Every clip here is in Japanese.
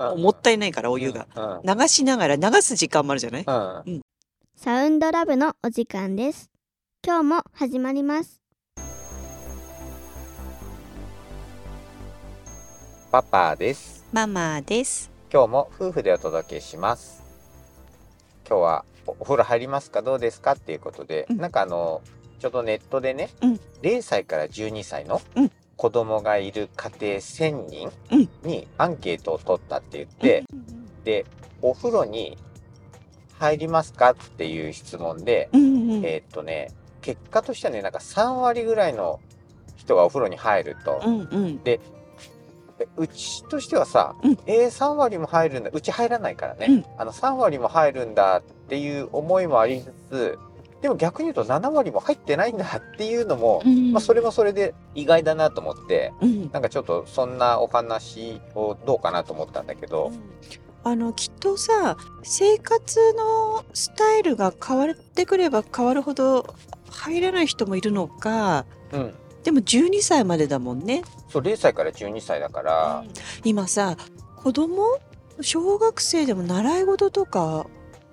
うんもったいないからお湯が。うん流しながら流す時間もあるじゃない？うん。サウンドラブのお時間です。今日も始まります。パパです。ママです。今日も夫婦でお届けします。今日はおお風呂入りますか？どうですか？っていうことで、うん。なんかあのちょっとネットでね、うん。0歳から12歳のうん子供がいる家庭1000人うん。にアンケートを取ったって言って、でお風呂に入りますかっていう質問で、うんうんうん。えーっとね結果としてはねなんか3割ぐらいの人がお風呂に入ると、うんうん。えうちとしてはさ、うん。えー、3割も入るんだ。うち入らないからね、うん。あの3割も入るんだっていう思いもありつつでも逆に言うと7割も入ってないんだっていうのも、うん。まあ、それもそれで意外だなと思ってうん。なんかちょっとそんなお話をどうかなと思ったんだけど、あのきっとさ生活のスタイルが変わってくれば変わるほど入らない人もいるのかうん、でも12歳までだもんね。そう0歳から12歳だから、今さ子供小学生でも習い事とか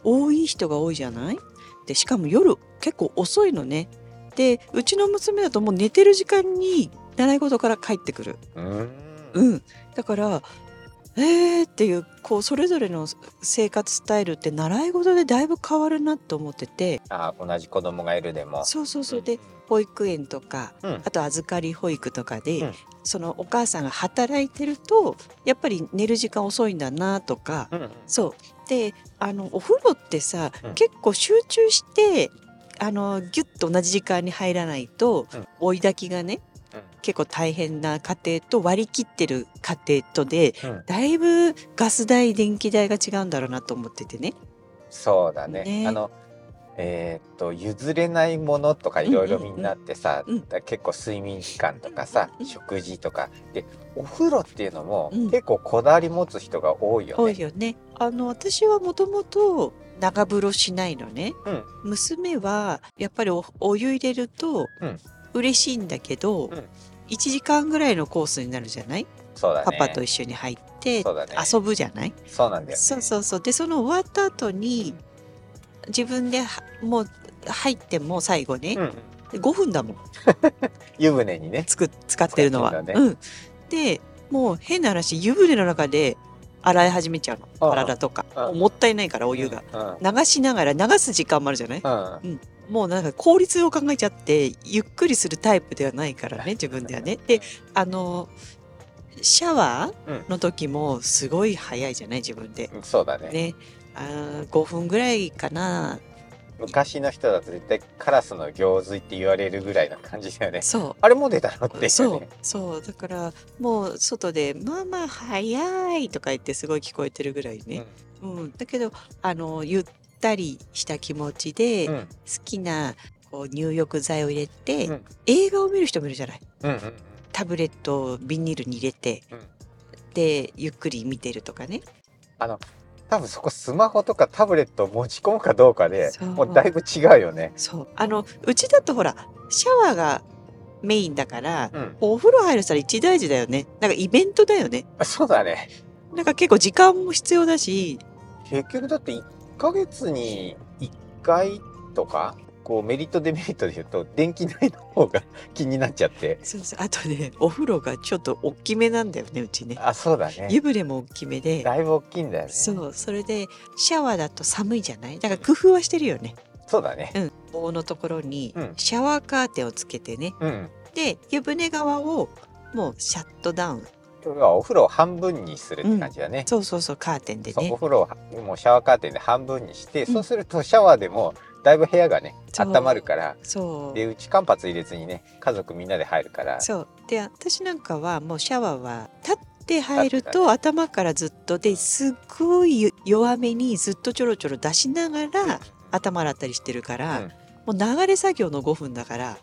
多い人が多いじゃない？でしかも夜結構遅いのね。でうちの娘だともう寝てる時間に習い事から帰ってくる。うーん。うん、だからえーっていうこうそれぞれの生活スタイルって習い事でだいぶ変わるなと思ってて。あ同じ子供がいるでも。そうそうそう。で保育園とかうん。あと預かり保育とかで、うん。そのお母さんが働いてるとやっぱり寝る時間遅いんだなとか、うんうん。そう。であのお風呂ってさ、うん。結構集中してあのギュッと同じ時間に入らないと、うん。追い炊きがねうん。結構大変な家庭と割り切ってる家庭とでうん。だいぶガス代電気代が違うんだろうなと思っててね。そうだね。ね。あの、えーっと、譲れないものとかいろいろみんなあってさ、うんうんうんだ結構睡眠時間とかさ、うんうん食事とか。で、お風呂っていうのも、うん結構こだわり持つ人が多いよね。多いよね。あの私はもともと長風呂しないのね。うん娘はやっぱりおお湯入れるとうん嬉しいんだけど、うん1時間ぐらいのコースになるじゃない、そうだね。パパと一緒に入ってね。遊ぶじゃない？そうなんだよね。そうそうそうでその終わった後に自分ではもう入っても最後ねう、ん。5分だもん 湯船にね。つく使ってるのは。使ってるんうん、でもう変な話湯船の中で洗い始めちゃうの体とかうんもったいないからお湯が、うん。流しながら流す時間もあるじゃない？うん。もうなんか効率を考えちゃってゆっくりするタイプではないからね自分ではね。であのシャワうんーの時もすごい早いじゃない？自分で。うんそうだね。ねあー5分ぐらいかな昔の人だと絶対カラスの行水って言われるぐらいな感じだよね。そあれもう出たのっていううそうね。そうだからもう外で「ママ早い」とか言ってすごい聞こえてるぐらいね、うんだけどあのゆったりした気持ちで好うん。きなこう入浴剤を入れて、うん映画を見る人もいるじゃないうん。うん。タブレットをビニールに入れてうん。でゆっくり見てるとかねあの、多分そこスマホとかタブレットを持ち込むかどうかでもうだいぶ違うよね。そうあのうちだとほらシャワーがメインだから、うん。お風呂入るしたら一大事だよねなんかイベントだよねそうだね。なんか結構時間も必要だし結局だって1ヶ月に1回とか、こうメリットデメリットで言うと電気代の方が 気になっちゃって。そうそう。あとねお風呂がちょっと大きめなんだよねうちね。あ、そうだね。湯船も大きめで。だいぶ大きいんだよね。そう。それでシャワーだと寒いじゃない？だから工夫はしてるよね。そうだね。うん。棒のところにうん。シャワーカーテンをつけてね。うん。で湯船側をもうシャットダウン。要はお風呂を半分にするって感じだね。そうそうそうカーテンでそうおね風呂をもうシャワーカーテンで半分にして、うん。そうするとシャワーでもだいぶ部屋がね温まるからそう。でうち間髪入れずにね家族みんなで入るから。そう。で私なんかはもうシャワーは立って入ると頭からずっとですっごい弱めにずっとちょろちょろ出しながら頭洗ったりしてるから、うん。もう流れ作業の5分だから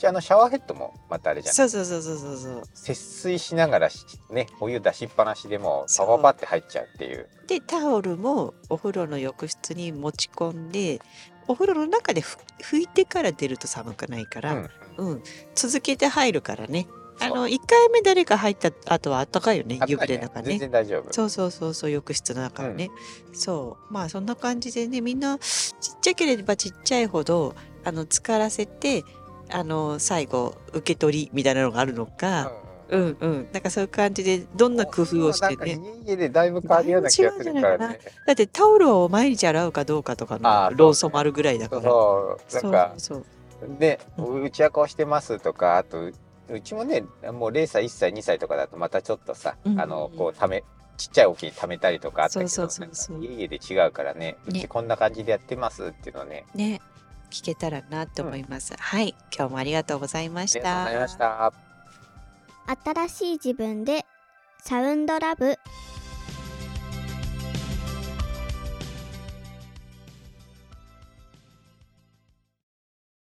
じゃああのシャワーヘッドもまたあれじゃんそうそうそうそうそうそう。節水しながらしねお湯出しっぱなしでもパパパって入っちゃうっていう。でタオルもお風呂の浴室に持ち込んでお風呂の中でふ拭いてから出ると寒くないから、うん。うん。続けて入るからね。あの1回目誰か入った後はあったかいよね湯船の中ね。然大丈夫。そうそうそうそう浴室の中はね、そう。まあそんな感じでねみんなちっちゃければちっちゃいほどあの浸からせてあの最後受け取りみたいなのがあるのか、うんうん。うん、なんかそういう感じでどんな工夫をしてね。家々でだいぶ変わるような気がするからね。だってタオルを毎日洗うかどうかとかのローソンもあるぐらいだから。そう、なんか、そうで、うう。ちはこうしてますとか、あと、うちもね、もう0歳、1歳、2歳とかだとまたちょっとさ、うんあの、こう、ため、ちっちゃい置きに貯めたりとかあったけど、家々で違うからね、うねちこんな感じでやってますっていうのをね、ね聞けたらなと思います、はい今日もありがとうございましありがとうごたざいました。新しい自分でサウンドラブ